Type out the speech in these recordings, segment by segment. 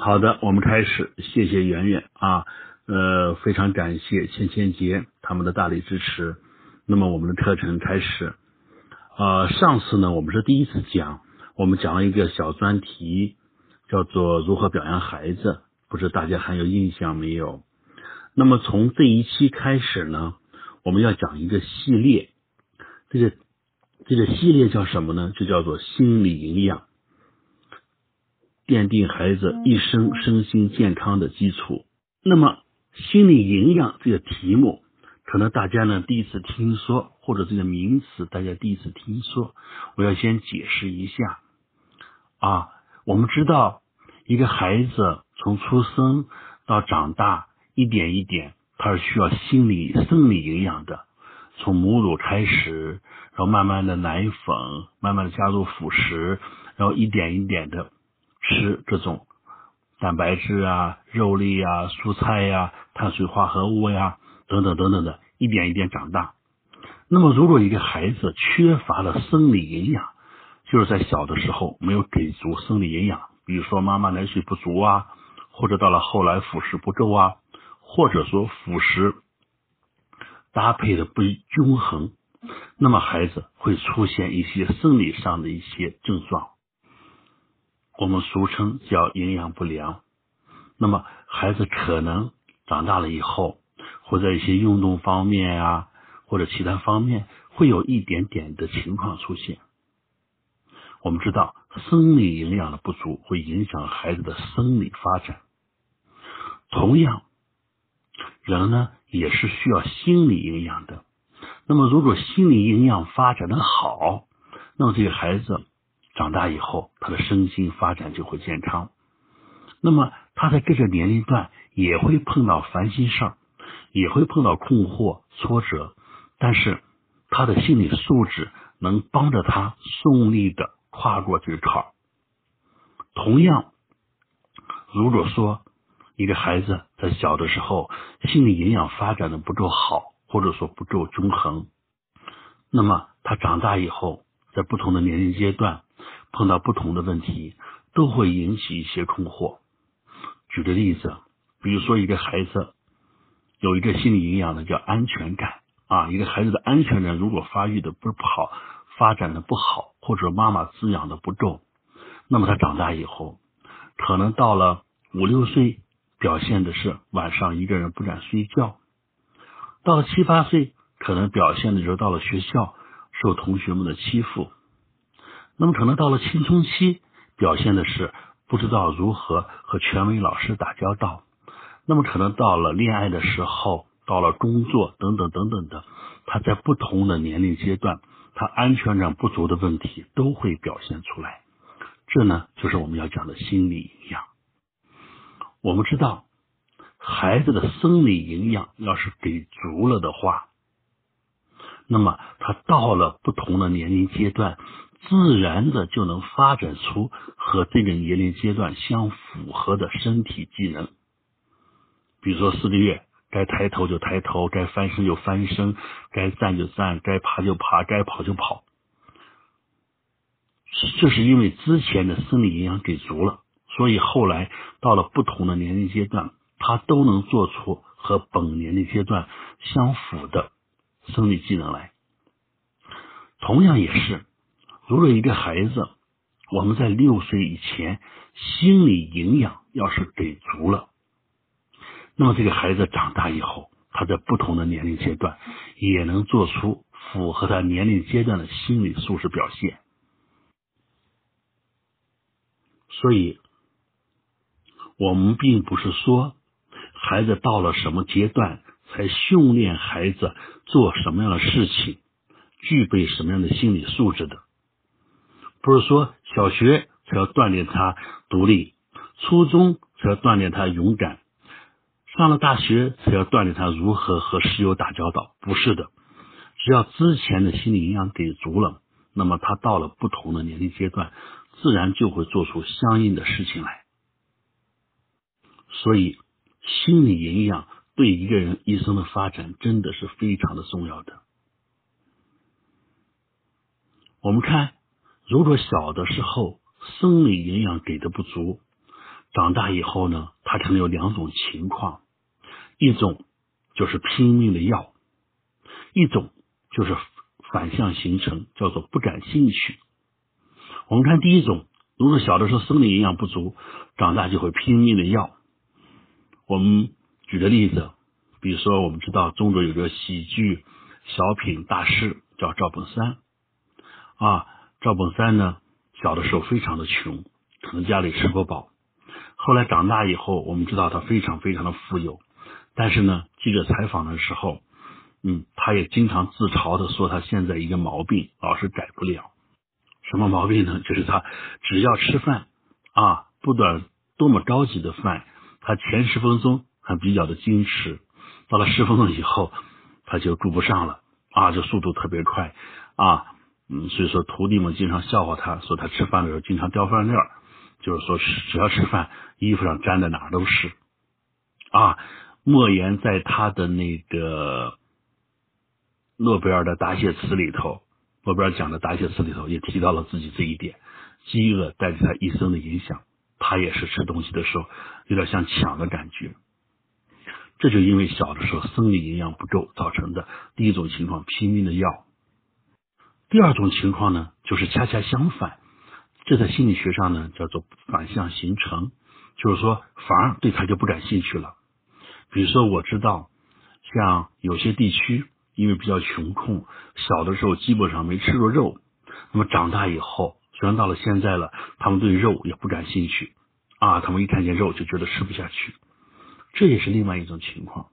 好的，我们开始，谢谢圆圆啊，呃，非常感谢千千杰他们的大力支持。那么我们的课程开始，呃，上次呢我们是第一次讲，我们讲了一个小专题，叫做如何表扬孩子，不知大家还有印象没有？那么从这一期开始呢，我们要讲一个系列，这个这个系列叫什么呢？就叫做心理营养。奠定孩子一生身心健康的基础。那么，心理营养这个题目，可能大家呢第一次听说，或者这个名词大家第一次听说，我要先解释一下啊。我们知道，一个孩子从出生到长大，一点一点，他是需要心理生理营养的。从母乳开始，然后慢慢的奶粉，慢慢的加入辅食，然后一点一点的。吃这种蛋白质啊、肉类啊、蔬菜呀、碳水化合物呀等等等等的，一点一点长大。那么，如果一个孩子缺乏了生理营养，就是在小的时候没有给足生理营养，比如说妈妈奶水不足啊，或者到了后来辅食不够啊，或者说辅食搭配的不均衡，那么孩子会出现一些生理上的一些症状。我们俗称叫营养不良，那么孩子可能长大了以后，或者一些运动方面啊，或者其他方面，会有一点点的情况出现。我们知道，生理营养的不足会影响孩子的生理发展。同样，人呢也是需要心理营养的。那么，如果心理营养发展的好，那么这个孩子。长大以后，他的身心发展就会健康。那么他在各个年龄段也会碰到烦心事儿，也会碰到困惑、挫折，但是他的心理素质能帮着他顺利的跨过这个坎儿。同样，如果说一个孩子在小的时候心理营养发展的不够好，或者说不够均衡，那么他长大以后，在不同的年龄阶段。碰到不同的问题，都会引起一些困惑。举个例子，比如说一个孩子有一个心理营养的叫安全感啊，一个孩子的安全感如果发育的不好，发展的不好，或者妈妈滋养的不够，那么他长大以后，可能到了五六岁，表现的是晚上一个人不敢睡觉；到了七八岁，可能表现的就是到了学校受同学们的欺负。那么可能到了青春期，表现的是不知道如何和权威老师打交道。那么可能到了恋爱的时候，到了工作等等等等的，他在不同的年龄阶段，他安全感不足的问题都会表现出来。这呢，就是我们要讲的心理营养。我们知道，孩子的生理营养要是给足了的话，那么他到了不同的年龄阶段。自然的就能发展出和这个年龄阶段相符合的身体技能，比如说四个月该抬头就抬头，该翻身就翻身，该站就站，该爬就爬，该跑就跑。这是因为之前的生理营养给足了，所以后来到了不同的年龄阶段，他都能做出和本年龄阶段相符的生理技能来。同样也是。如果一个孩子，我们在六岁以前心理营养要是给足了，那么这个孩子长大以后，他在不同的年龄阶段也能做出符合他年龄阶段的心理素质表现。所以，我们并不是说孩子到了什么阶段才训练孩子做什么样的事情，具备什么样的心理素质的。不是说小学才要锻炼他独立，初中才要锻炼他勇敢，上了大学才要锻炼他如何和室友打交道。不是的，只要之前的心理营养给足了，那么他到了不同的年龄阶段，自然就会做出相应的事情来。所以，心理营养对一个人一生的发展真的是非常的重要的。我们看。如果小的时候生理营养给的不足，长大以后呢，他可能有两种情况，一种就是拼命的要，一种就是反向形成，叫做不感兴趣。我们看第一种，如果小的时候生理营养不足，长大就会拼命的要。我们举个例子，比如说我们知道中国有个喜剧小品大师叫赵本山啊，赵本山呢小的时候非常的穷，可能家里吃不饱。后来长大以后，我们知道他非常非常的富有，但是呢，记者采访的时候，嗯，他也经常自嘲的说他现在一个毛病老是改不了，什么毛病呢？就是他只要吃饭啊，不管多么高级的饭，他前十分钟还比较的矜持，到了十分钟以后，他就顾不上了啊，就速度特别快啊，嗯，所以说徒弟们经常笑话他，说他吃饭的时候经常掉饭粒儿。就是说，只要吃饭，衣服上沾的哪儿都是啊。莫言在他的那个诺贝尔的答谢词里头，诺贝尔奖的答谢词里头也提到了自己这一点：饥饿带给他一生的影响。他也是吃东西的时候有点像抢的感觉。这就因为小的时候生理营养不够造成的第一种情况，拼命的要。第二种情况呢，就是恰恰相反。这在心理学上呢，叫做反向形成，就是说反而对他就不感兴趣了。比如说，我知道像有些地区因为比较穷困，小的时候基本上没吃过肉，那么长大以后，虽然到了现在了，他们对肉也不感兴趣啊，他们一看见肉就觉得吃不下去。这也是另外一种情况，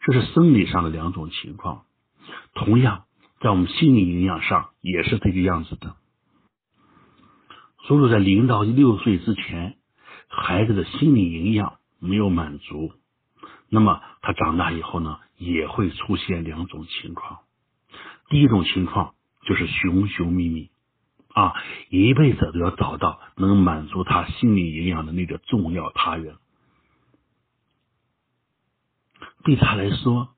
这是生理上的两种情况。同样，在我们心理营养上也是这个样子的。所以说，在零到六岁之前，孩子的心理营养没有满足，那么他长大以后呢，也会出现两种情况。第一种情况就是寻寻觅觅啊，一辈子都要找到能满足他心理营养的那个重要他人。对他来说，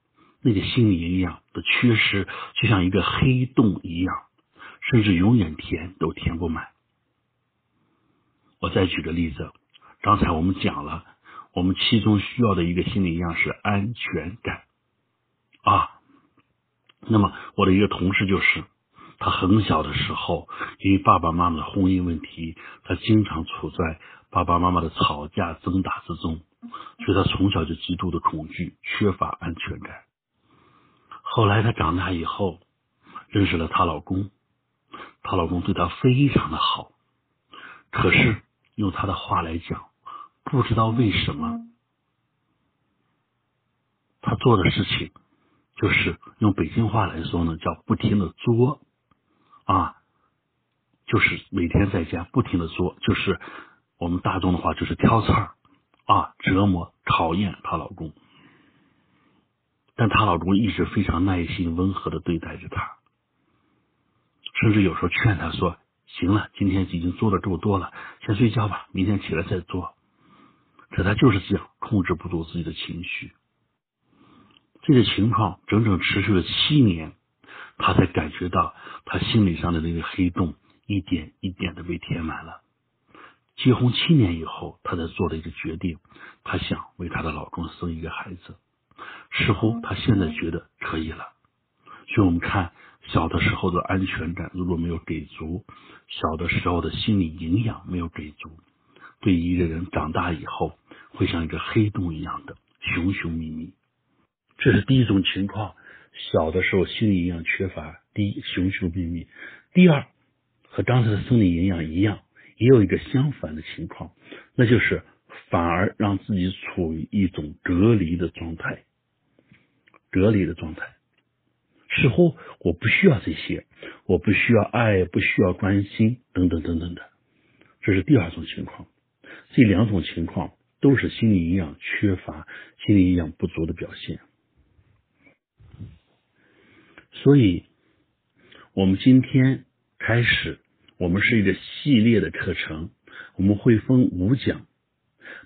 那个心理营养的缺失就像一个黑洞一样，甚至永远填都填不满。我再举个例子，刚才我们讲了，我们其中需要的一个心理营养是安全感啊。那么我的一个同事就是，他很小的时候，因为爸爸妈妈的婚姻问题，他经常处在爸爸妈妈的吵架争打之中，所以他从小就极度的恐惧，缺乏安全感。后来她长大以后，认识了她老公，她老公对她非常的好，可是。用她的话来讲，不知道为什么，她做的事情就是用北京话来说呢，叫不停的作啊，就是每天在家不停的作，就是我们大众的话就是挑刺儿啊，折磨考验她老公，但她老公一直非常耐心温和的对待着她，甚至有时候劝她说。行了，今天已经做的够多了，先睡觉吧，明天起来再做。可他就是这样，控制不住自己的情绪。这个情况整整持续了七年，他才感觉到他心理上的那个黑洞一点一点的被填满了。结婚七年以后，他才做了一个决定，他想为他的老公生一个孩子。似乎他现在觉得可以了。所以我们看。小的时候的安全感如果没有给足，小的时候的心理营养没有给足，对一个人长大以后会像一个黑洞一样的熊熊秘密。这是第一种情况，小的时候心理营养缺乏，第一熊熊秘密。第二，和刚才的生理营养一样，也有一个相反的情况，那就是反而让自己处于一种隔离的状态，隔离的状态。似乎我不需要这些，我不需要爱，不需要关心，等等等等的，这是第二种情况。这两种情况都是心理营养缺乏、心理营养不足的表现。所以，我们今天开始，我们是一个系列的课程，我们会分五讲，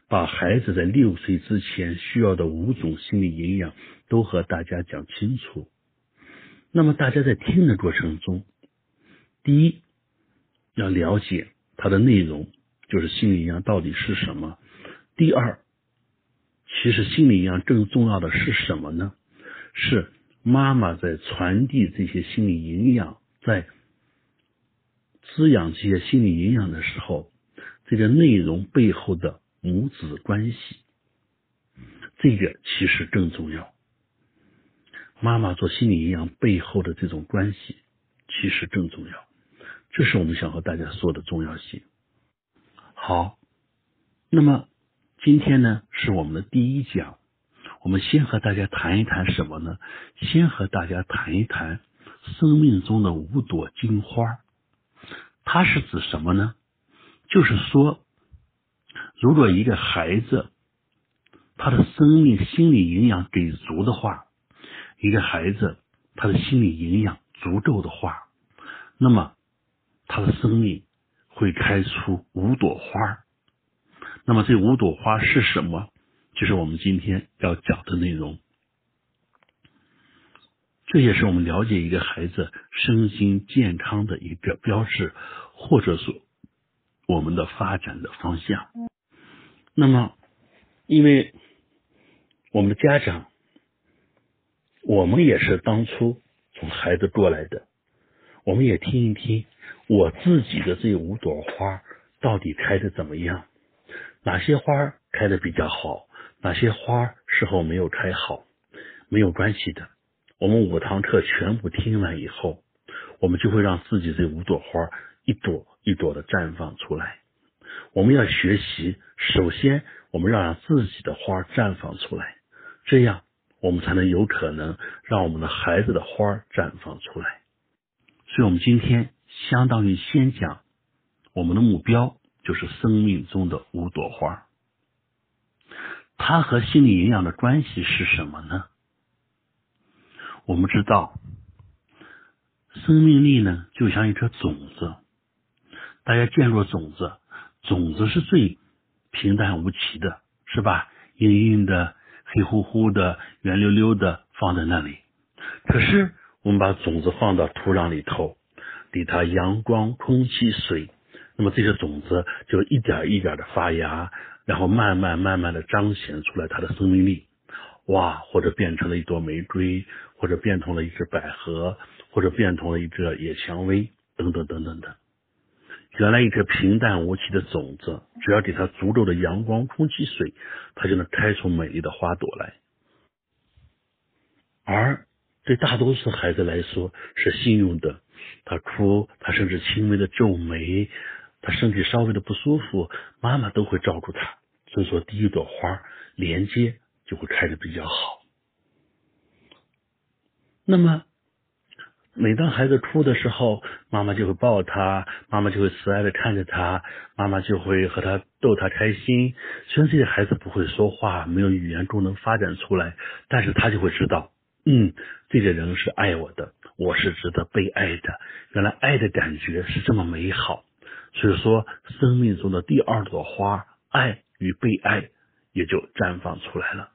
把孩子在六岁之前需要的五种心理营养都和大家讲清楚。那么大家在听的过程中，第一要了解它的内容就是心理营养到底是什么。第二，其实心理营养更重要的是什么呢？是妈妈在传递这些心理营养，在滋养这些心理营养的时候，这个内容背后的母子关系，这个其实更重要。妈妈做心理营养背后的这种关系，其实更重要。这是我们想和大家说的重要性。好，那么今天呢是我们的第一讲，我们先和大家谈一谈什么呢？先和大家谈一谈生命中的五朵金花，它是指什么呢？就是说，如果一个孩子他的生命心理营养给足的话，一个孩子他的心理营养足够的话，那么。他的生命会开出五朵花，那么这五朵花是什么？就是我们今天要讲的内容。这也是我们了解一个孩子身心健康的一个标志，或者说我们的发展的方向。那么，因为我们的家长，我们也是当初从孩子过来的，我们也听一听。我自己的这五朵花到底开的怎么样？哪些花开的比较好？哪些花时候没有开好？没有关系的，我们五堂课全部听完以后，我们就会让自己这五朵花一朵一朵的绽放出来。我们要学习，首先我们要让自己的花绽放出来，这样我们才能有可能让我们的孩子的花绽放出来。所以，我们今天。相当于先讲我们的目标就是生命中的五朵花，它和心理营养的关系是什么呢？我们知道，生命力呢就像一颗种子，大家见过种子，种子是最平淡无奇的，是吧？硬硬的、黑乎乎的、圆溜溜的放在那里。可是我们把种子放到土壤里头。给它阳光、空气、水，那么这些种子就一点一点的发芽，然后慢慢慢慢的彰显出来它的生命力。哇，或者变成了一朵玫瑰，或者变成了一只百合，或者变成了一只野蔷薇，等等等等的。原来一颗平淡无奇的种子，只要给它足够的阳光、空气、水，它就能开出美丽的花朵来。而对大多数孩子来说是幸运的。他哭，他甚至轻微的皱眉，他身体稍微的不舒服，妈妈都会照顾他。所以说，第一朵花连接就会开的比较好。那么，每当孩子哭的时候，妈妈就会抱他，妈妈就会慈爱的看着他，妈妈就会和他逗他开心。虽然这些孩子不会说话，没有语言功能发展出来，但是他就会知道。嗯，这个人是爱我的，我是值得被爱的。原来爱的感觉是这么美好，所以说生命中的第二朵花，爱与被爱也就绽放出来了。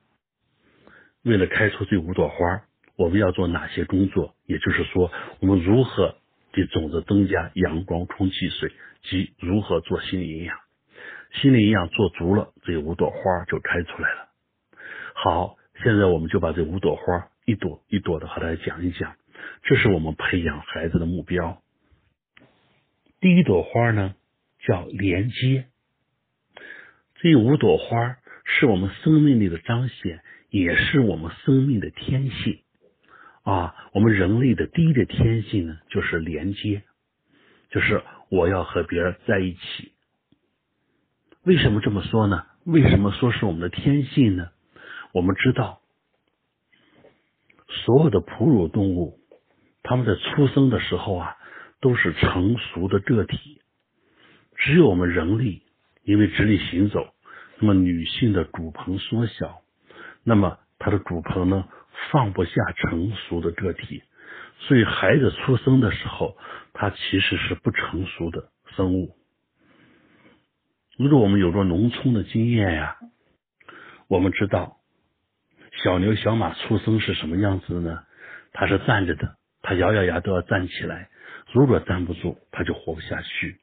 为了开出这五朵花，我们要做哪些工作？也就是说，我们如何给种子增加阳光、空气、水，及如何做心理营养？心理营养做足了，这五朵花就开出来了。好，现在我们就把这五朵花。一朵一朵的和大家讲一讲，这是我们培养孩子的目标。第一朵花呢叫连接，这五朵花是我们生命力的彰显，也是我们生命的天性啊。我们人类的第一个天性呢就是连接，就是我要和别人在一起。为什么这么说呢？为什么说是我们的天性呢？我们知道。所有的哺乳动物，它们在出生的时候啊，都是成熟的个体。只有我们人类，因为直立行走，那么女性的骨盆缩小，那么她的骨盆呢放不下成熟的个体，所以孩子出生的时候，他其实是不成熟的生物。如果我们有过农村的经验呀，我们知道。小牛、小马出生是什么样子呢？它是站着的，它咬咬牙都要站起来。如果站不住，它就活不下去。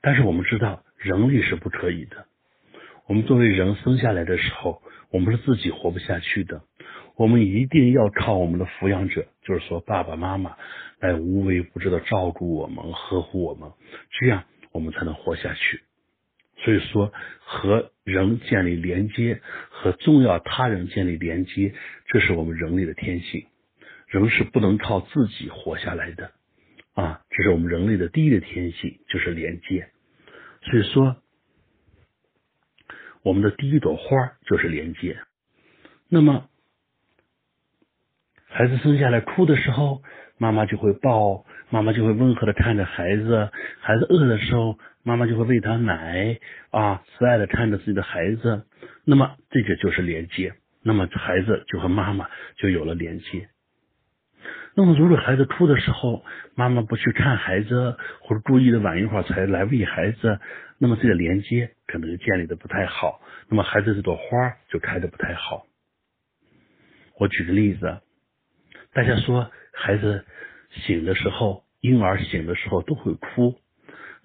但是我们知道，人力是不可以的。我们作为人生下来的时候，我们是自己活不下去的，我们一定要靠我们的抚养者，就是说爸爸妈妈来无微不至的照顾我们、呵护我们，这样我们才能活下去。所以说，和人建立连接，和重要他人建立连接，这是我们人类的天性。人是不能靠自己活下来的啊，这是我们人类的第一个天性，就是连接。所以说，我们的第一朵花就是连接。那么，孩子生下来哭的时候，妈妈就会抱，妈妈就会温和的看着孩子。孩子饿的时候，妈妈就会喂他奶啊，慈爱的看着自己的孩子。那么，这个就是连接。那么，孩子就和妈妈就有了连接。那么，如果孩子哭的时候，妈妈不去看孩子，或者注意的晚一会儿才来喂孩子，那么这个连接可能就建立的不太好。那么，孩子这朵花就开的不太好。我举个例子，大家说孩子醒的时候，婴儿醒的时候都会哭，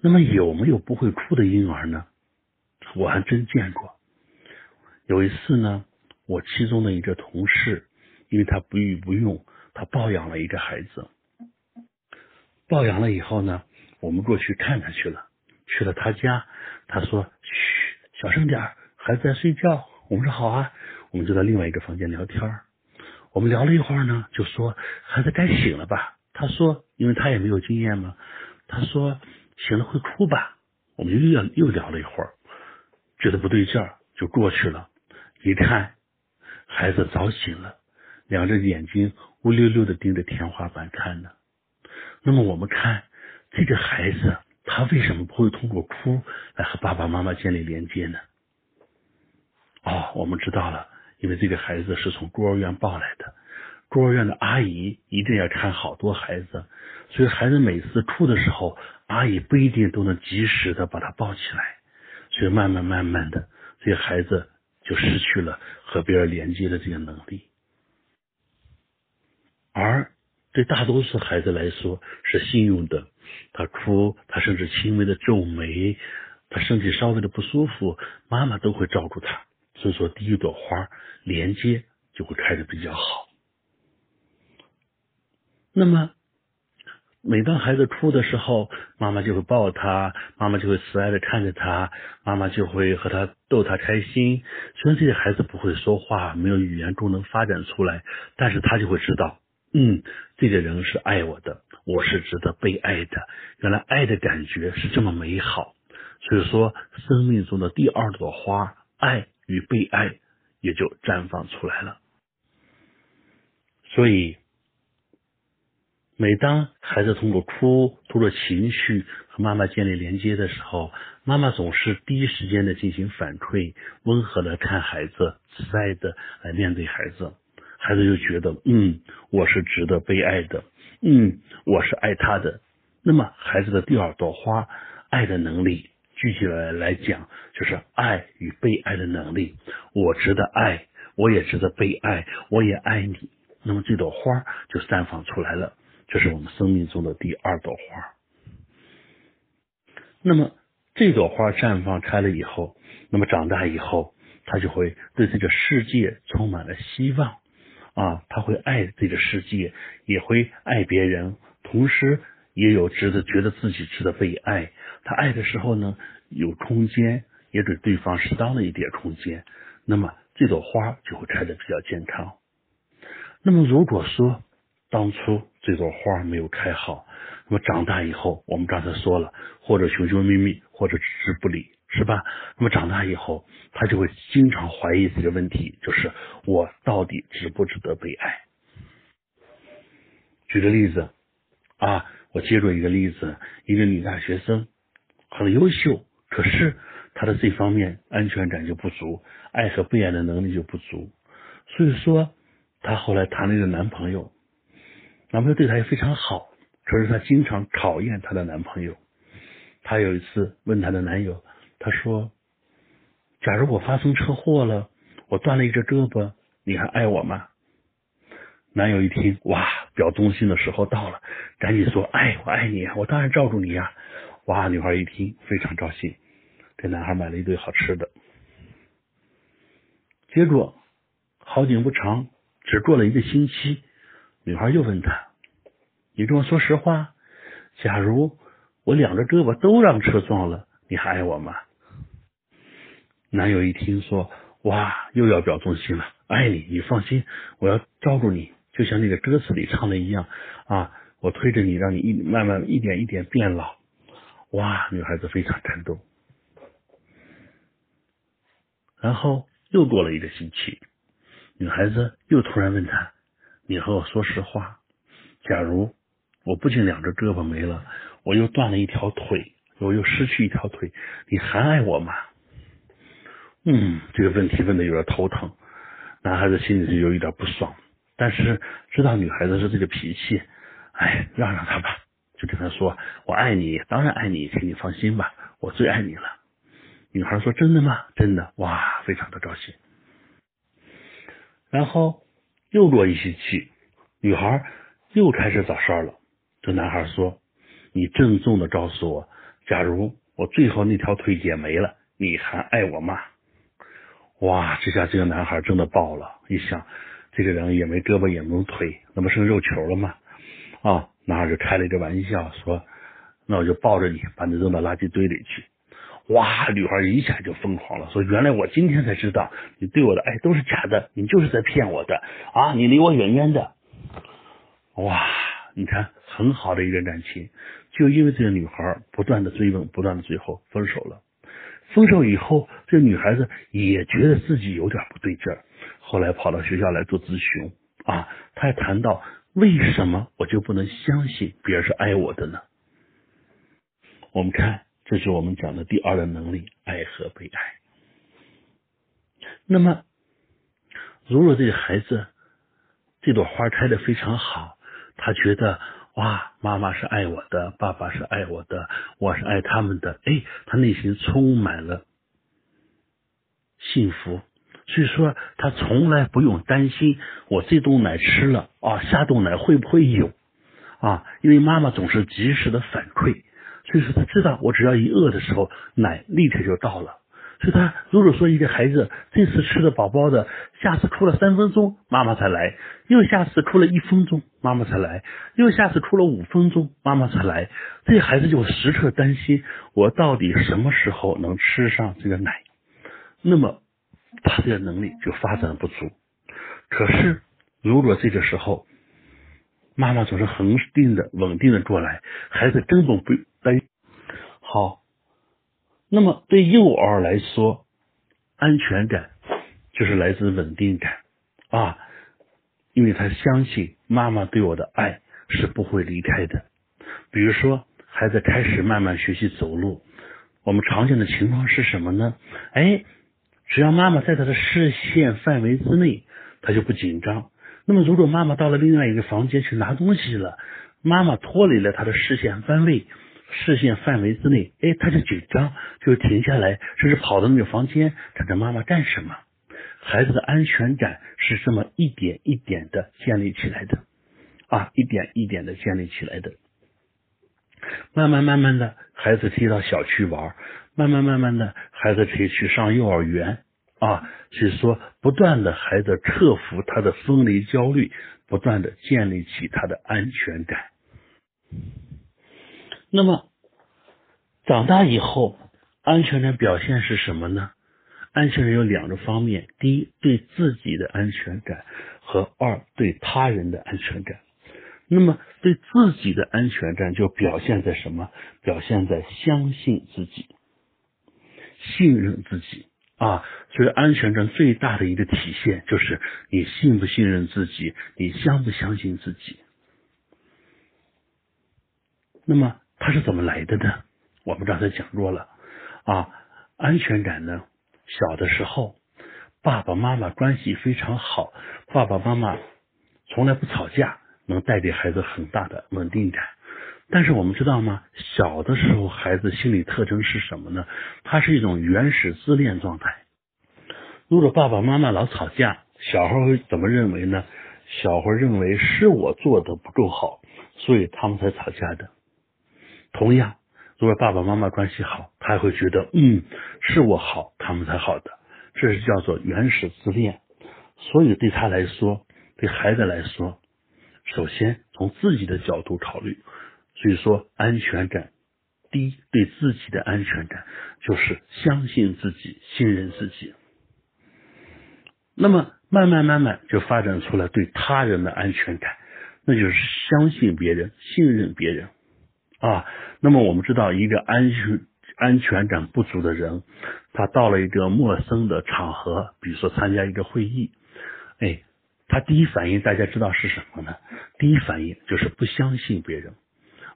那么有没有不会哭的婴儿呢？我还真见过。有一次呢，我其中的一个同事，因为他不育不用。他抱养了一个孩子，抱养了以后呢，我们过去看他去了，去了他家，他说：“嘘，小声点，孩子在睡觉。”我们说：“好啊。”我们就在另外一个房间聊天我们聊了一会儿呢，就说：“孩子该醒了吧？”他说：“因为他也没有经验嘛。”他说：“醒了会哭吧？”我们就又又聊了一会儿，觉得不对劲儿，就过去了，一看，孩子早醒了。两只眼睛乌溜溜的盯着天花板看呢。那么我们看这个孩子，他为什么不会通过哭来和爸爸妈妈建立连接呢？哦，我们知道了，因为这个孩子是从孤儿院抱来的，孤儿院的阿姨一定要看好多孩子，所以孩子每次哭的时候，阿姨不一定都能及时的把他抱起来，所以慢慢慢慢的，这个孩子就失去了和别人连接的这个能力。而对大多数孩子来说是幸运的，他哭，他甚至轻微的皱眉，他身体稍微的不舒服，妈妈都会照顾他。所以说，第一朵花连接就会开的比较好。那么，每当孩子哭的时候，妈妈就会抱他，妈妈就会慈爱的看着他，妈妈就会和他逗他开心。虽然这些孩子不会说话，没有语言功能发展出来，但是他就会知道。嗯，这个人是爱我的，我是值得被爱的。原来爱的感觉是这么美好，所以说生命中的第二朵花，爱与被爱也就绽放出来了。所以，每当孩子通过哭、通过情绪和妈妈建立连接的时候，妈妈总是第一时间的进行反馈，温和的看孩子，慈爱的来面对孩子。孩子就觉得，嗯，我是值得被爱的，嗯，我是爱他的。那么，孩子的第二朵花，爱的能力，具体来来讲，就是爱与被爱的能力。我值得爱，我也值得被爱，我也爱你。那么，这朵花就绽放出来了，这是我们生命中的第二朵花。那么，这朵花绽放开了以后，那么长大以后，他就会对这个世界充满了希望。啊，他会爱这个世界，也会爱别人，同时也有值得觉得自己值得被爱。他爱的时候呢，有空间，也给对方适当的一点空间。那么这朵花就会开得比较健康。那么如果说当初这朵花没有开好，那么长大以后，我们刚才说了，或者寻寻觅觅，或者置之不理。是吧？那么长大以后，他就会经常怀疑这个问题，就是我到底值不值得被爱？举个例子啊，我接过一个例子，一个女大学生很优秀，可是她的这方面安全感就不足，爱和被爱的能力就不足，所以说她后来谈了一个男朋友，男朋友对她也非常好，可是她经常考验她的男朋友。她有一次问她的男友。他说：“假如我发生车祸了，我断了一只胳膊，你还爱我吗？”男友一听，哇，表忠心的时候到了，赶紧说：“爱，我爱你，我当然照顾你呀！”哇，女孩一听非常高兴，给男孩买了一堆好吃的。结果好景不长，只过了一个星期，女孩又问他：“你跟我说实话，假如我两只胳膊都让车撞了，你还爱我吗？”男友一听说，哇，又要表忠心了，爱你，你放心，我要照顾你，就像那个歌词里唱的一样啊，我推着你，让你一慢慢一点一点变老。哇，女孩子非常感动。然后又过了一个星期，女孩子又突然问他：“你和我说实话，假如我不仅两只胳膊没了，我又断了一条腿，我又失去一条腿，你还爱我吗？”嗯，这个问题问的有点头疼，男孩子心里就有一点不爽，但是知道女孩子是这个脾气，哎，让让她吧，就跟他说：“我爱你，当然爱你，请你放心吧，我最爱你了。”女孩说：“真的吗？真的，哇，非常的高兴。”然后又过一星期，女孩又开始找事儿了。这男孩说：“你郑重的告诉我，假如我最后那条腿也没了，你还爱我吗？”哇，这下这个男孩真的爆了！一想，这个人也没胳膊也没腿，那不剩肉球了吗？啊，男孩就开了一个玩笑说：“那我就抱着你，把你扔到垃圾堆里去。”哇，女孩一下就疯狂了，说：“原来我今天才知道，你对我的爱都是假的，你就是在骗我的啊！你离我远远的。”哇，你看，很好的一个感情，就因为这个女孩不断的追问，不断的最后分手了。分手以后，这女孩子也觉得自己有点不对劲儿，后来跑到学校来做咨询啊，她还谈到为什么我就不能相信别人是爱我的呢？我们看，这是我们讲的第二个能力——爱和被爱。那么，如果这个孩子这朵花开的非常好，他觉得。哇，妈妈是爱我的，爸爸是爱我的，我是爱他们的。哎，他内心充满了幸福，所以说他从来不用担心我这顿奶吃了啊，下顿奶会不会有啊？因为妈妈总是及时的反馈，所以说他知道我只要一饿的时候，奶立刻就到了。所以他如果说一个孩子这次吃的饱饱的，下次哭了三分钟，妈妈才来；又下次哭了一分钟，妈妈才来；又下次哭了五分钟，妈妈才来。这孩子就时刻担心我到底什么时候能吃上这个奶，那么他这个能力就发展不足。可是如果这个时候妈妈总是恒定的、稳定的过来，孩子根本不担好。那么对幼儿来说，安全感就是来自稳定感啊，因为他相信妈妈对我的爱是不会离开的。比如说，孩子开始慢慢学习走路，我们常见的情况是什么呢？哎，只要妈妈在他的视线范围之内，他就不紧张。那么如果妈妈到了另外一个房间去拿东西了，妈妈脱离了他的视线范围。视线范围之内，哎，他就紧张，就停下来，甚至跑到那个房间，看着妈妈干什么。孩子的安全感是这么一点一点的建立起来的，啊，一点一点的建立起来的。慢慢慢慢的，孩子提到小区玩，慢慢慢慢的，孩子可以去上幼儿园，啊，是说不断的，孩子克服他的分离焦虑，不断的建立起他的安全感。那么，长大以后，安全感表现是什么呢？安全感有两个方面：第一，对自己的安全感；和二，对他人的安全感。那么，对自己的安全感就表现在什么？表现在相信自己、信任自己啊。所以，安全感最大的一个体现就是你信不信任自己，你相不相信自己。那么。它是怎么来的呢？我们刚才讲过了啊，安全感呢，小的时候爸爸妈妈关系非常好，爸爸妈妈从来不吵架，能带给孩子很大的稳定感。但是我们知道吗？小的时候孩子心理特征是什么呢？他是一种原始自恋状态。如果爸爸妈妈老吵架，小孩会怎么认为呢？小孩认为是我做的不够好，所以他们才吵架的。同样，如果爸爸妈妈关系好，他会觉得嗯是我好，他们才好的，这是叫做原始自恋。所以对他来说，对孩子来说，首先从自己的角度考虑，所以说安全感第一，对自己的安全感就是相信自己，信任自己。那么慢慢慢慢就发展出来对他人的安全感，那就是相信别人，信任别人啊。那么我们知道，一个安全安全感不足的人，他到了一个陌生的场合，比如说参加一个会议。哎，他第一反应大家知道是什么呢？第一反应就是不相信别人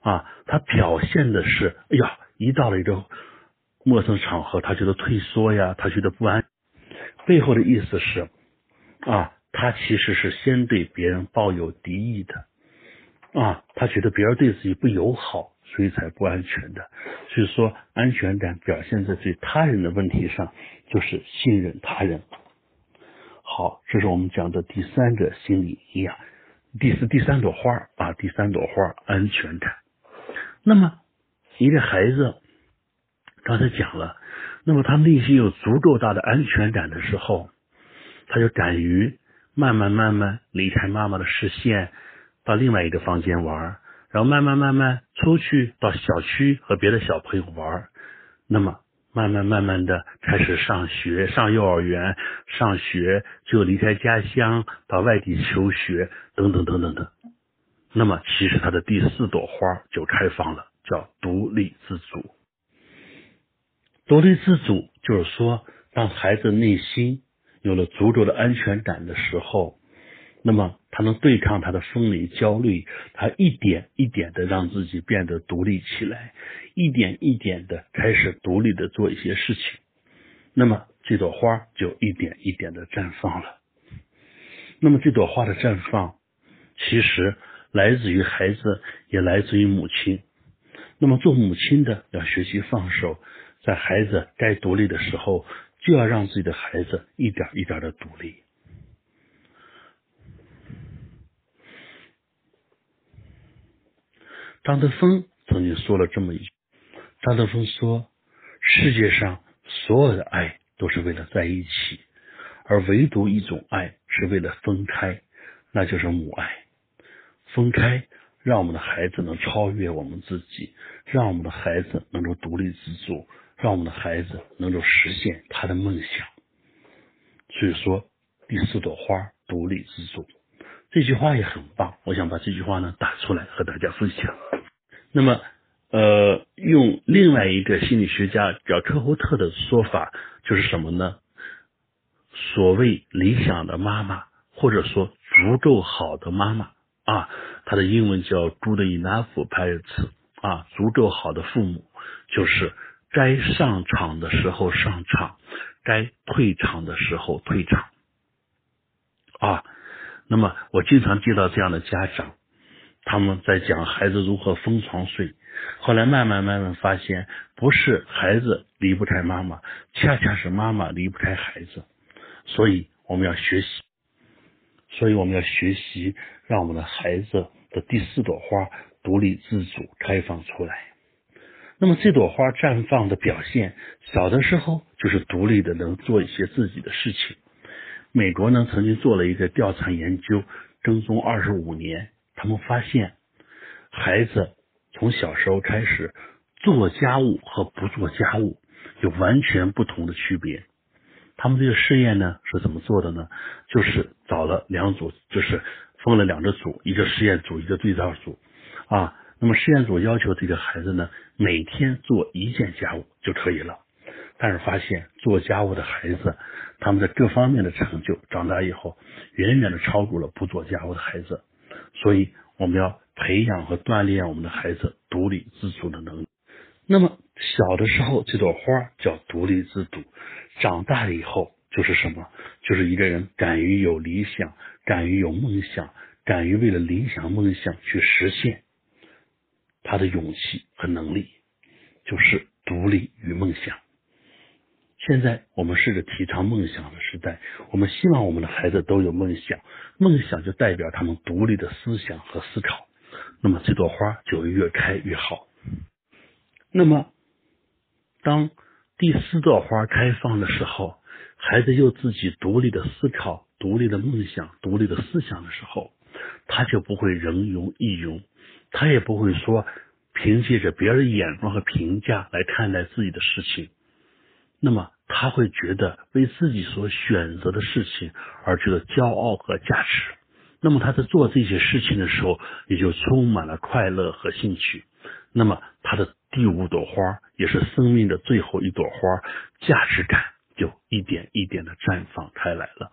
啊，他表现的是，哎呀，一到了一个陌生场合，他觉得退缩呀，他觉得不安，背后的意思是啊，他其实是先对别人抱有敌意的啊，他觉得别人对自己不友好，所以才不安全的。所以说，安全感表现在对他人的问题上，就是信任他人。好，这是我们讲的第三个心理营养，第四第三朵花啊，第三朵花安全感。那么一个孩子刚才讲了，那么他内心有足够大的安全感的时候，他就敢于慢慢慢慢离开妈妈的视线，到另外一个房间玩，然后慢慢慢慢出去到小区和别的小朋友玩，那么。慢慢慢慢的开始上学，上幼儿园，上学就离开家乡到外地求学，等等等等等。那么，其实他的第四朵花就开放了，叫独立自主。独立自主就是说，当孩子内心有了足够的安全感的时候。那么他能对抗他的分离焦虑，他一点一点的让自己变得独立起来，一点一点的开始独立的做一些事情，那么这朵花就一点一点的绽放了。那么这朵花的绽放，其实来自于孩子，也来自于母亲。那么做母亲的要学习放手，在孩子该独立的时候，就要让自己的孩子一点一点的独立。张德芬曾经说了这么一句：“张德芬说，世界上所有的爱都是为了在一起，而唯独一种爱是为了分开，那就是母爱。分开，让我们的孩子能超越我们自己，让我们的孩子能够独立自主，让我们的孩子能够实现他的梦想。所以说，第四朵花，独立自主。”这句话也很棒，我想把这句话呢打出来和大家分享。那么，呃，用另外一个心理学家叫科胡特的说法，就是什么呢？所谓理想的妈妈，或者说足够好的妈妈啊，它的英文叫 good enough parents 啊，足够好的父母，就是该上场的时候上场，该退场的时候退场啊。那么，我经常接到这样的家长，他们在讲孩子如何疯床睡。后来慢慢慢慢发现，不是孩子离不开妈妈，恰恰是妈妈离不开孩子。所以我们要学习，所以我们要学习，让我们的孩子的第四朵花独立自主开放出来。那么这朵花绽放的表现，小的时候就是独立的，能做一些自己的事情。美国呢曾经做了一个调查研究，跟踪二十五年，他们发现孩子从小时候开始做家务和不做家务有完全不同的区别。他们这个试验呢是怎么做的呢？就是找了两组，就是分了两个组，一个实验组，一个对照组啊。那么实验组要求这个孩子呢每天做一件家务就可以了。但是发现做家务的孩子，他们在各方面的成就，长大以后远远的超过了不做家务的孩子。所以我们要培养和锻炼我们的孩子独立自主的能力。那么小的时候这朵花叫独立自主，长大了以后就是什么？就是一个人敢于有理想，敢于有梦想，敢于为了理想梦想去实现他的勇气和能力，就是独立与梦想。现在我们是个提倡梦想的时代，我们希望我们的孩子都有梦想，梦想就代表他们独立的思想和思考，那么这朵花就越开越好。那么当第四朵花开放的时候，孩子有自己独立的思考、独立的梦想、独立的思想的时候，他就不会人云亦云，他也不会说凭借着别人的眼光和评价来看待自己的事情。那么他会觉得为自己所选择的事情而觉得骄傲和价值。那么他在做这些事情的时候，也就充满了快乐和兴趣。那么他的第五朵花，也是生命的最后一朵花，价值感就一点一点的绽放开来了。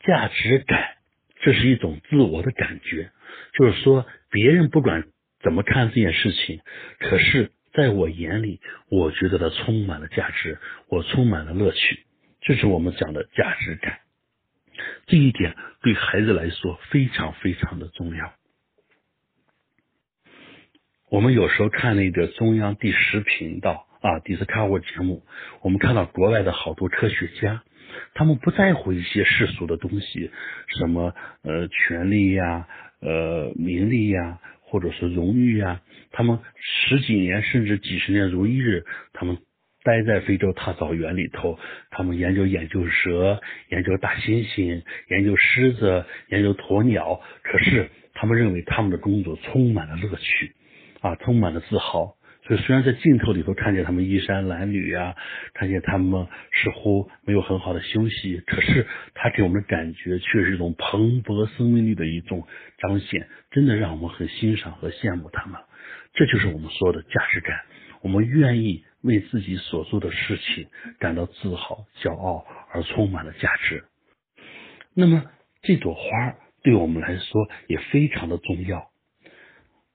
价值感，这是一种自我的感觉，就是说别人不管怎么看这件事情，可是。在我眼里，我觉得它充满了价值，我充满了乐趣，这是我们讲的价值感。这一点对孩子来说非常非常的重要。我们有时候看那个中央第十频道啊，Discovery 节目，我们看到国外的好多科学家，他们不在乎一些世俗的东西，什么呃权利呀，呃名利呀。或者是荣誉啊，他们十几年甚至几十年如一日，他们待在非洲大草原里头，他们研究研究蛇，研究大猩猩，研究狮子，研究鸵鸟。可是他们认为他们的工作充满了乐趣，啊，充满了自豪。所以，虽然在镜头里头看见他们衣衫褴褛啊，看见他们似乎没有很好的休息，可是他给我们的感觉却是一种蓬勃生命力的一种彰显，真的让我们很欣赏和羡慕他们。这就是我们说的价值感，我们愿意为自己所做的事情感到自豪、骄傲而充满了价值。那么，这朵花对我们来说也非常的重要。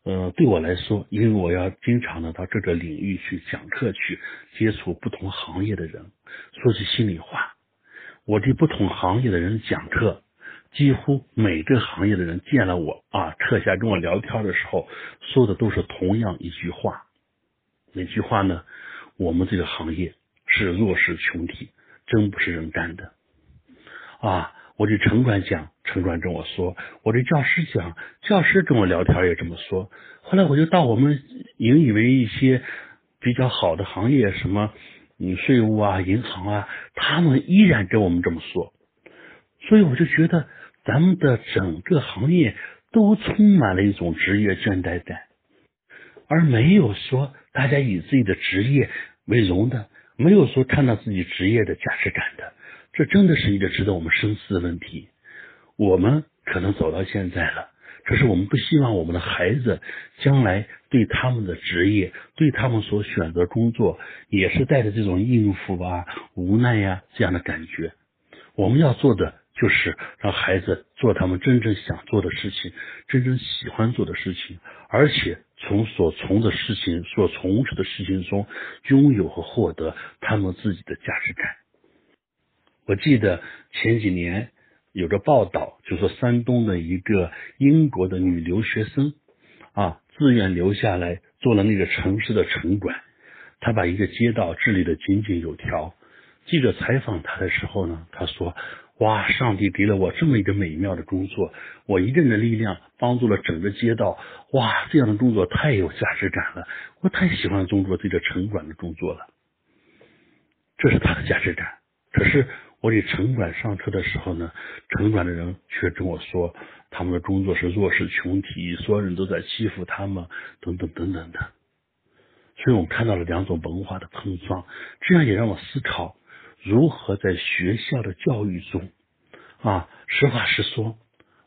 呃，对我来说，因为我要经常的到这个领域去讲课，去接触不同行业的人。说句心里话，我对不同行业的人讲课，几乎每个行业的人见了我啊，课下跟我聊天的时候，说的都是同样一句话。哪句话呢？我们这个行业是弱势群体，真不是人干的啊。我对城管讲，城管跟我说；我对教师讲，教师跟我聊天也这么说。后来我就到我们引以为一些比较好的行业，什么嗯税务啊、银行啊，他们依然跟我们这么说。所以我就觉得咱们的整个行业都充满了一种职业倦怠感，而没有说大家以自己的职业为荣的，没有说看到自己职业的价值感的。这真的是一个值得我们深思的问题。我们可能走到现在了，可是我们不希望我们的孩子将来对他们的职业、对他们所选择工作，也是带着这种应付啊、无奈呀这样的感觉。我们要做的就是让孩子做他们真正想做的事情，真正喜欢做的事情，而且从所从的事情、所从事的事情中，拥有和获得他们自己的价值感。我记得前几年有个报道，就说山东的一个英国的女留学生啊，自愿留下来做了那个城市的城管，她把一个街道治理的井井有条。记者采访她的时候呢，她说：“哇，上帝给了我这么一个美妙的工作，我一个人的力量帮助了整个街道，哇，这样的工作太有价值感了，我太喜欢中国这个城管的工作了。”这是她的价值感。可是。我给城管上车的时候呢，城管的人却跟我说，他们的工作是弱势群体，所有人都在欺负他们，等等等等的。所以我们看到了两种文化的碰撞，这样也让我思考如何在学校的教育中，啊，实话实说，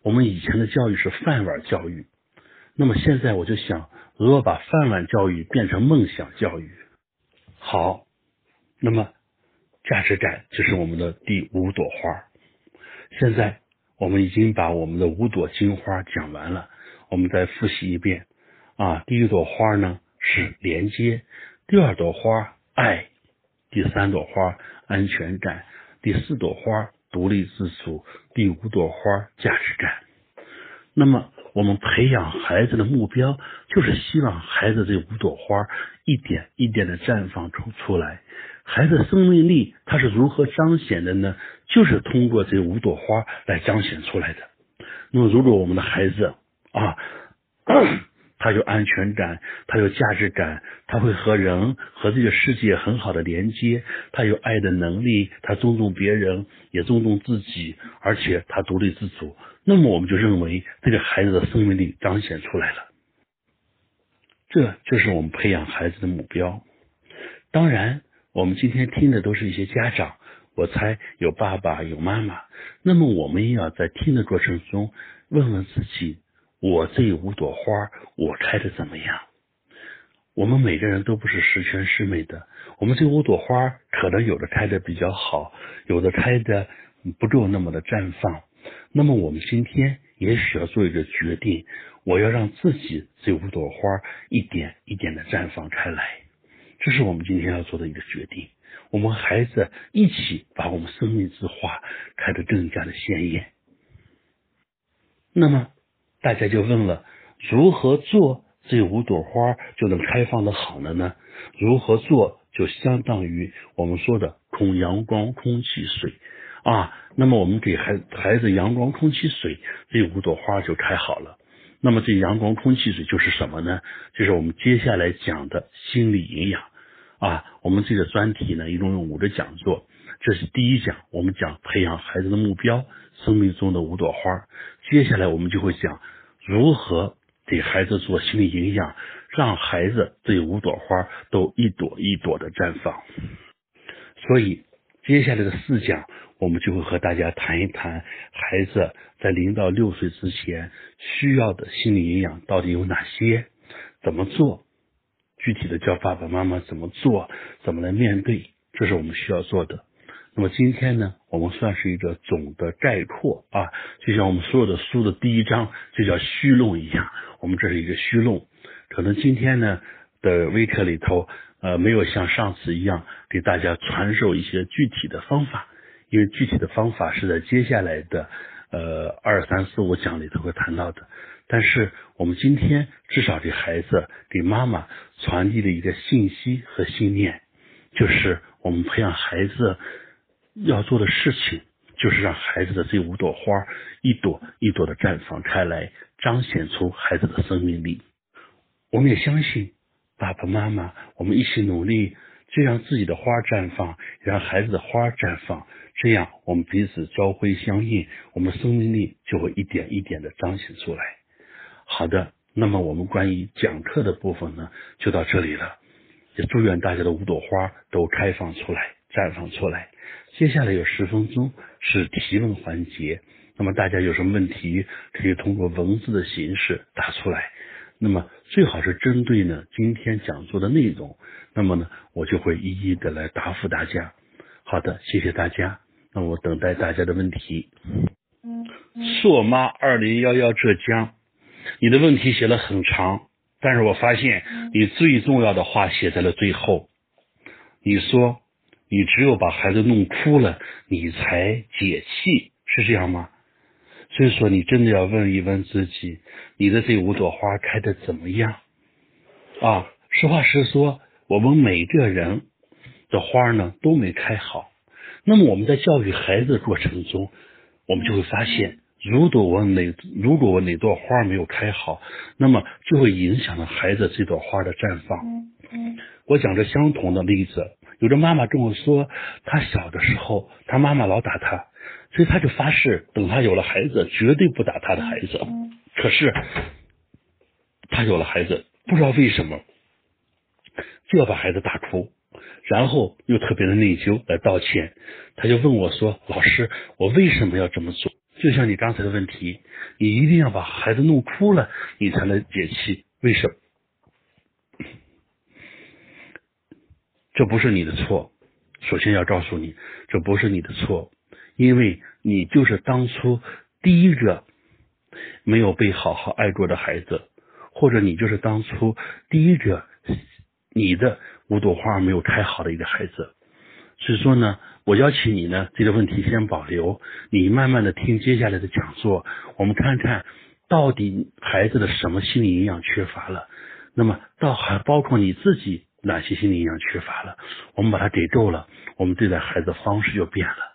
我们以前的教育是饭碗教育，那么现在我就想，如何把饭碗教育变成梦想教育？好，那么。价值感就是我们的第五朵花。现在我们已经把我们的五朵金花讲完了，我们再复习一遍啊。第一朵花呢是连接，第二朵花爱，第三朵花安全感，第四朵花独立自主，第五朵花价值感。那么我们培养孩子的目标就是希望孩子这五朵花一点一点的绽放出出来。孩子生命力它是如何彰显的呢？就是通过这五朵花来彰显出来的。那么，如果我们的孩子啊，他有安全感，他有价值感，他会和人和这个世界很好的连接，他有爱的能力，他尊重别人，也尊重自己，而且他独立自主。那么我们就认为这个孩子的生命力彰显出来了。这就是我们培养孩子的目标。当然，我们今天听的都是一些家长，我猜有爸爸有妈妈。那么我们也要在听的过程中问问自己：我这五朵花，我开的怎么样？我们每个人都不是十全十美的，我们这五朵花可能有的开的比较好，有的开的不够那么的绽放。那么我们今天也许要做一个决定。我要让自己这五朵花一点一点的绽放开来，这是我们今天要做的一个决定。我们孩子一起把我们生命之花开得更加的鲜艳。那么大家就问了，如何做这五朵花就能开放的好了呢？如何做就相当于我们说的空阳光、空气、水啊。那么我们给孩孩子阳光、空气、水，这五朵花就开好了。那么这阳光、空气、水就是什么呢？就是我们接下来讲的心理营养啊。我们这个专题呢，一共有五个讲座，这是第一讲，我们讲培养孩子的目标，生命中的五朵花。接下来我们就会讲如何给孩子做心理营养，让孩子这五朵花都一朵一朵的绽放。所以接下来的四讲。我们就会和大家谈一谈孩子在零到六岁之前需要的心理营养到底有哪些，怎么做，具体的教爸爸妈妈怎么做，怎么来面对，这是我们需要做的。那么今天呢，我们算是一个总的概括啊，就像我们所有的书的第一章就叫虚论一样，我们这是一个虚论。可能今天呢的微课里头，呃，没有像上次一样给大家传授一些具体的方法。因为具体的方法是在接下来的呃二三四五讲里头会谈到的，但是我们今天至少给孩子给妈妈传递的一个信息和信念，就是我们培养孩子要做的事情，就是让孩子的这五朵花一朵一朵的绽放开来，彰显出孩子的生命力。我们也相信爸爸妈妈，我们一起努力，就让自己的花绽放，让孩子的花绽放。这样，我们彼此交辉相映，我们生命力就会一点一点的彰显出来。好的，那么我们关于讲课的部分呢，就到这里了。也祝愿大家的五朵花都开放出来，绽放出来。接下来有十分钟是提问环节，那么大家有什么问题，可以通过文字的形式打出来。那么最好是针对呢今天讲座的内容，那么呢我就会一一的来答复大家。好的，谢谢大家。那我等待大家的问题。硕妈二零幺幺浙江，你的问题写了很长，但是我发现你最重要的话写在了最后。你说你只有把孩子弄哭了，你才解气，是这样吗？所以说你真的要问一问自己，你的这五朵花开的怎么样？啊，实话实说，我们每个人。的花呢都没开好，那么我们在教育孩子的过程中，我们就会发现，如果我哪如果我哪朵花没有开好，那么就会影响了孩子这朵花的绽放。我讲着相同的例子，有的妈妈跟我说，她小的时候，她妈妈老打她，所以她就发誓，等她有了孩子，绝对不打她的孩子。可是，她有了孩子，不知道为什么，就要把孩子打哭。然后又特别的内疚来道歉，他就问我说：“老师，我为什么要这么做？”就像你刚才的问题，你一定要把孩子弄哭了，你才能解气。为什么？这不是你的错。首先要告诉你，这不是你的错，因为你就是当初第一个没有被好好爱过的孩子，或者你就是当初第一个你的。五朵花没有开好的一个孩子，所以说呢，我邀请你呢，这个问题先保留，你慢慢的听接下来的讲座，我们看看到底孩子的什么心理营养缺乏了，那么到还包括你自己哪些心理营养缺乏了，我们把它给够了，我们对待孩子方式就变了。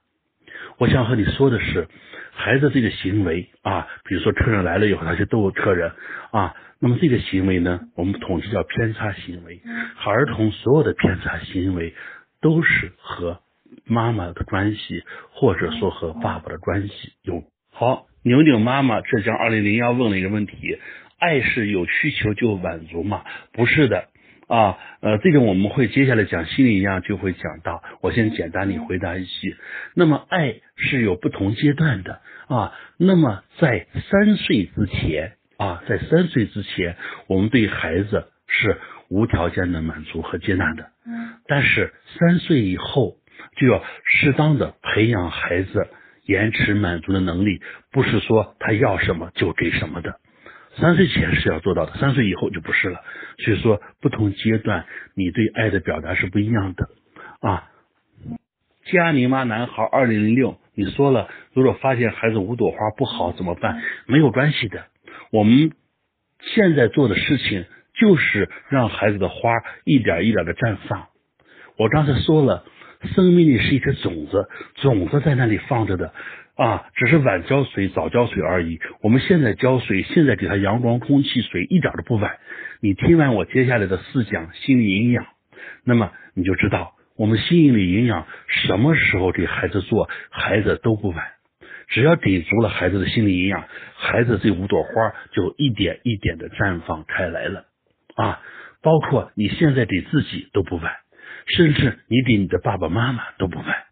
我想和你说的是，孩子这个行为啊，比如说客人来了以后，他去逗客人啊，那么这个行为呢，我们统计叫偏差行为。儿童所有的偏差行为都是和妈妈的关系，或者说和爸爸的关系有。好，牛牛妈妈浙江二零零幺问了一个问题：爱是有需求就满足吗？不是的。啊，呃，这个我们会接下来讲心理营养就会讲到，我先简单的回答一些。那么爱是有不同阶段的啊，那么在三岁之前啊，在三岁之前，我们对孩子是无条件的满足和接纳的。嗯。但是三岁以后就要适当的培养孩子延迟满足的能力，不是说他要什么就给什么的。三岁前是要做到的，三岁以后就不是了。所以说，不同阶段你对爱的表达是不一样的啊。佳宁妈男孩二零零六，你说了，如果发现孩子五朵花不好怎么办？没有关系的，我们现在做的事情就是让孩子的花一点一点的绽放。我刚才说了，生命力是一颗种子，种子在那里放着的。啊，只是晚浇水、早浇水而已。我们现在浇水，现在给他阳光、空气、水，一点都不晚。你听完我接下来的四讲心理营养，那么你就知道，我们心理营养什么时候给孩子做，孩子都不晚。只要给足了孩子的心理营养，孩子这五朵花就一点一点的绽放开来了。啊，包括你现在给自己都不晚，甚至你给你的爸爸妈妈都不晚。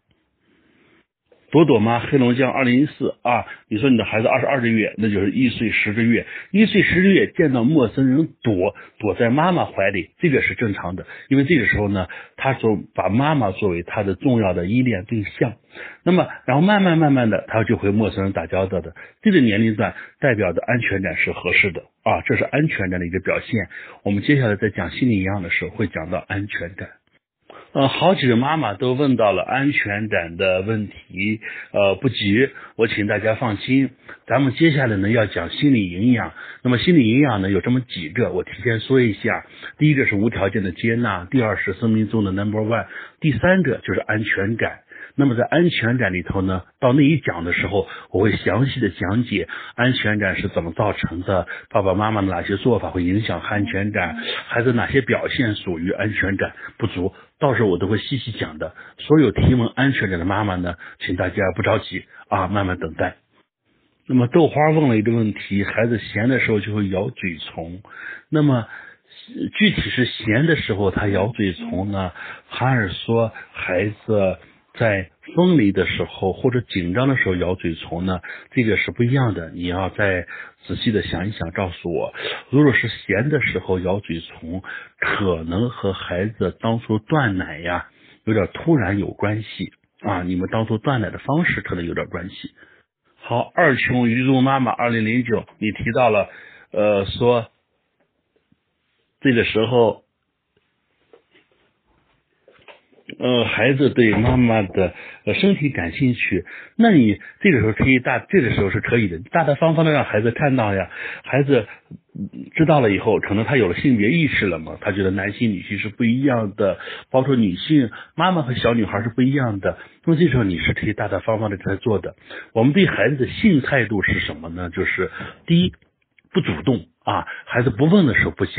朵朵妈，黑龙江二零一四啊，你说你的孩子二十二个月，那就是一岁十个月。一岁十个月见到陌生人躲，躲在妈妈怀里，这个是正常的，因为这个时候呢，他说把妈妈作为他的重要的依恋对象。那么，然后慢慢慢慢的，他就和陌生人打交道的。这个年龄段代表的安全感是合适的啊，这是安全感的一个表现。我们接下来在讲心理营养的时候会讲到安全感。呃，好几个妈妈都问到了安全感的问题，呃，不急，我请大家放心，咱们接下来呢要讲心理营养。那么心理营养呢有这么几个，我提前说一下，第一个是无条件的接纳，第二是生命中的 number one，第三个就是安全感。那么在安全感里头呢，到那一讲的时候，我会详细的讲解安全感是怎么造成的，爸爸妈妈的哪些做法会影响安全感，孩子哪些表现属于安全感不足，到时候我都会细细讲的。所有提问安全感的妈妈呢，请大家不着急啊，慢慢等待。那么豆花问了一个问题，孩子闲的时候就会咬嘴唇，那么具体是闲的时候他咬嘴唇呢，还是说孩子？在分离的时候或者紧张的时候咬嘴唇呢，这个是不一样的。你要再仔细的想一想，告诉我，如果是闲的时候咬嘴唇，可能和孩子当初断奶呀有点突然有关系啊。你们当初断奶的方式可能有点关系。好，二琼鱼肉妈妈二零零九，你提到了呃说这个时候。呃，孩子对妈妈的呃身体感兴趣，那你这个时候可以大，这个时候是可以的，大大方方的让孩子看到呀。孩子知道了以后，可能他有了性别意识了嘛，他觉得男性女性是不一样的，包括女性妈妈和小女孩是不一样的。那么这时候你是可以大大方方的给他做的。我们对孩子的性态度是什么呢？就是第一，不主动啊，孩子不问的时候不讲。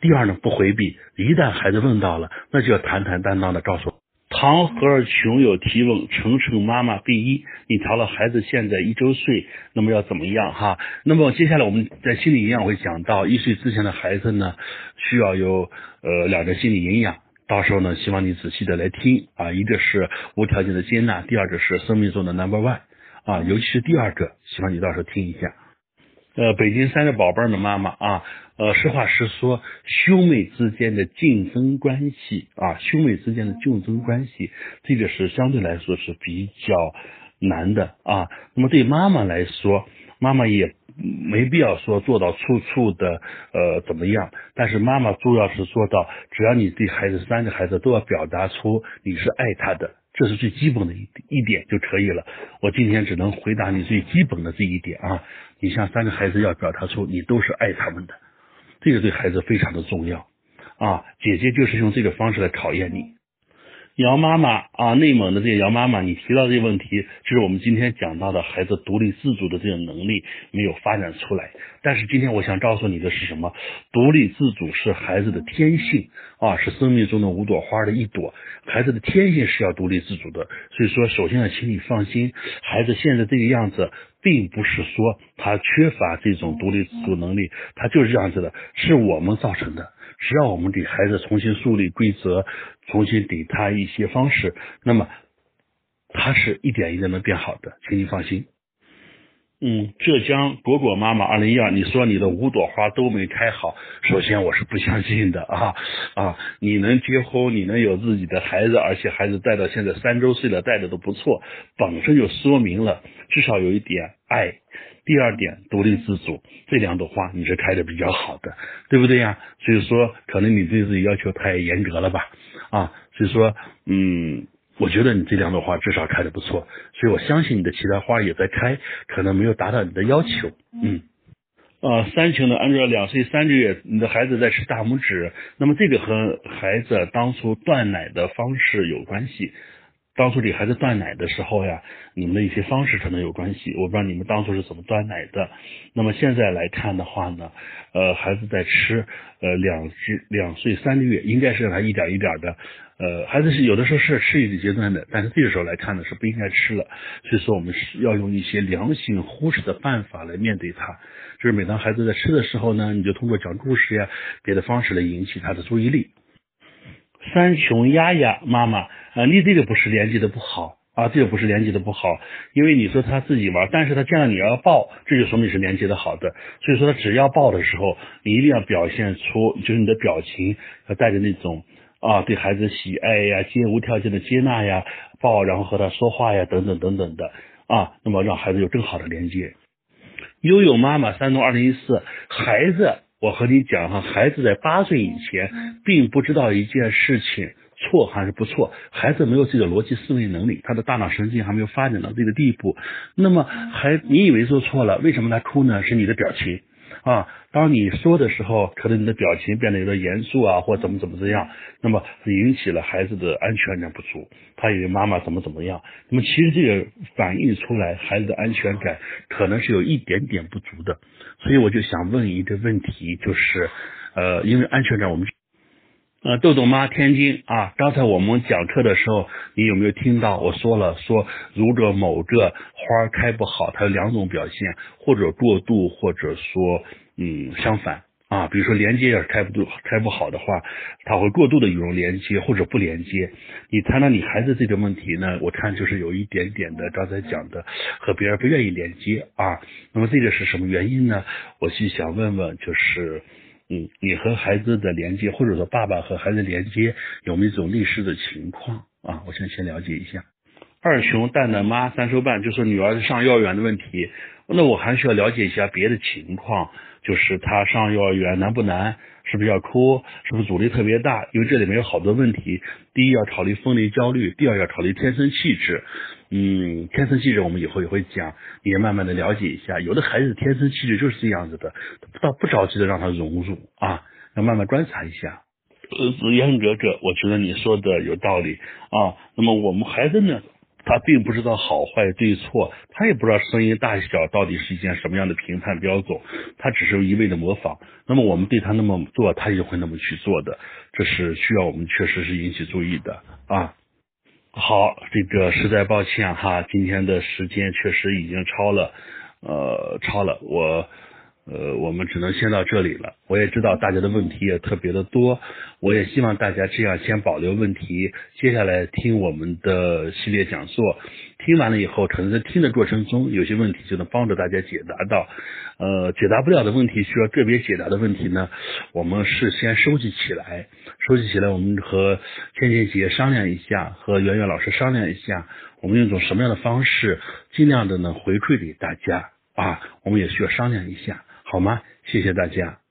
第二呢，不回避。一旦孩子问到了，那就要坦坦荡荡的告诉。唐和儿穷有提问：程程妈妈 B 一，你调了孩子现在一周岁，那么要怎么样哈？那么接下来我们在心理营养会讲到，一岁之前的孩子呢，需要有呃两个心理营养，到时候呢，希望你仔细的来听啊。一个是无条件的接纳，第二个是生命中的 Number One 啊，尤其是第二个，希望你到时候听一下。呃，北京三个宝贝儿的妈妈啊，呃，实话实说，兄妹之间的竞争关系啊，兄妹之间的竞争关系，这个是相对来说是比较难的啊。那么对妈妈来说，妈妈也没必要说做到处处的呃怎么样，但是妈妈主要是做到，只要你对孩子三个孩子都要表达出你是爱他的。这是最基本的一一点就可以了。我今天只能回答你最基本的这一点啊。你像三个孩子要表达出你都是爱他们的，这个对孩子非常的重要啊。姐姐就是用这个方式来考验你。姚妈妈啊，内蒙的这个姚妈妈，你提到这个问题，就是我们今天讲到的孩子独立自主的这种能力没有发展出来。但是今天我想告诉你的是什么？独立自主是孩子的天性啊，是生命中的五朵花的一朵。孩子的天性是要独立自主的。所以说，首先要请你放心，孩子现在这个样子，并不是说他缺乏这种独立自主能力，他就是这样子的，是我们造成的。只要我们给孩子重新树立规则，重新给他一些方式，那么他是一点一点能变好的，请你放心。嗯，浙江果果妈妈二零一二，你说你的五朵花都没开好，首先我是不相信的啊啊！你能结婚，你能有自己的孩子，而且孩子带到现在三周岁了，带的都不错，本身就说明了至少有一点爱。第二点，独立自主，这两朵花你是开的比较好的，对不对呀？所以说，可能你对自己要求太严格了吧？啊，所以说，嗯，我觉得你这两朵花至少开的不错，所以我相信你的其他花也在开，可能没有达到你的要求。嗯，呃，三情的按照两岁三个月，你的孩子在吃大拇指，那么这个和孩子当初断奶的方式有关系。当初给孩子断奶的时候呀，你们的一些方式可能有关系。我不知道你们当初是怎么断奶的。那么现在来看的话呢，呃，孩子在吃，呃，两岁两岁三个月，应该是让他一点一点的，呃，孩子是有的时候是吃一个阶段的，但是这个时候来看呢是不应该吃了。所以说我们是要用一些良性忽视的办法来面对他。就是每当孩子在吃的时候呢，你就通过讲故事呀，别的方式来引起他的注意力。三穷丫丫妈妈啊，你这个不是连接的不好啊，这个不是连接的不好，因为你说他自己玩，但是他见到你要抱，这就说明是连接的好的。所以说他只要抱的时候，你一定要表现出就是你的表情要带着那种啊对孩子喜爱呀、接无条件的接纳呀、抱然后和他说话呀等等等等的啊，那么让孩子有更好的连接。悠悠妈妈山东二零一四孩子。我和你讲哈，孩子在八岁以前，并不知道一件事情错还是不错，孩子没有自己的逻辑思维能力，他的大脑神经还没有发展到这个地步。那么，还你以为做错了，为什么他哭呢？是你的表情。啊，当你说的时候，可能你的表情变得有点严肃啊，或怎么怎么怎样，那么引起了孩子的安全感不足，他以为妈妈怎么怎么样。那么其实这个反映出来，孩子的安全感可能是有一点点不足的。所以我就想问一个问题，就是呃，因为安全感，我们呃豆豆妈天津啊，刚才我们讲课的时候，你有没有听到我说了说，如果某个花开不好，它有两种表现，或者过度，或者说嗯相反啊，比如说连接要是开不开不好的话，它会过度的与人连接或者不连接。你谈到你孩子这个问题呢，我看就是有一点点的刚才讲的和别人不愿意连接啊，那么这个是什么原因呢？我是想问问，就是。嗯，你和孩子的连接，或者说爸爸和孩子连接，有没有一种类似的情况啊？我想先了解一下。二熊蛋蛋妈三周半，就说女儿上幼儿园的问题，那我还需要了解一下别的情况，就是她上幼儿园难不难？是不是要哭？是不是阻力特别大？因为这里面有好多问题。第一要考虑分离焦虑，第二要考虑天生气质。嗯，天生气质我们以后也会讲，你也慢慢的了解一下。有的孩子天生气质就是这样子的，不到不着急的让他融入啊，要慢慢观察一下。呃，子言哥哥，我觉得你说的有道理啊。那么我们孩子呢？他并不知道好坏对错，他也不知道声音大小到底是一件什么样的评判标准，他只是一味的模仿。那么我们对他那么做，他也会那么去做的，这是需要我们确实是引起注意的啊。好，这个实在抱歉哈，今天的时间确实已经超了，呃，超了我。呃，我们只能先到这里了。我也知道大家的问题也特别的多，我也希望大家这样先保留问题，接下来听我们的系列讲座。听完了以后，可能在听的过程中，有些问题就能帮助大家解答到。呃，解答不了的问题，需要个别解答的问题呢，我们事先收集起来，收集起来，我们和倩倩姐商量一下，和圆圆老师商量一下，我们用一种什么样的方式，尽量的呢回馈给大家啊，我们也需要商量一下。好吗？谢谢大家。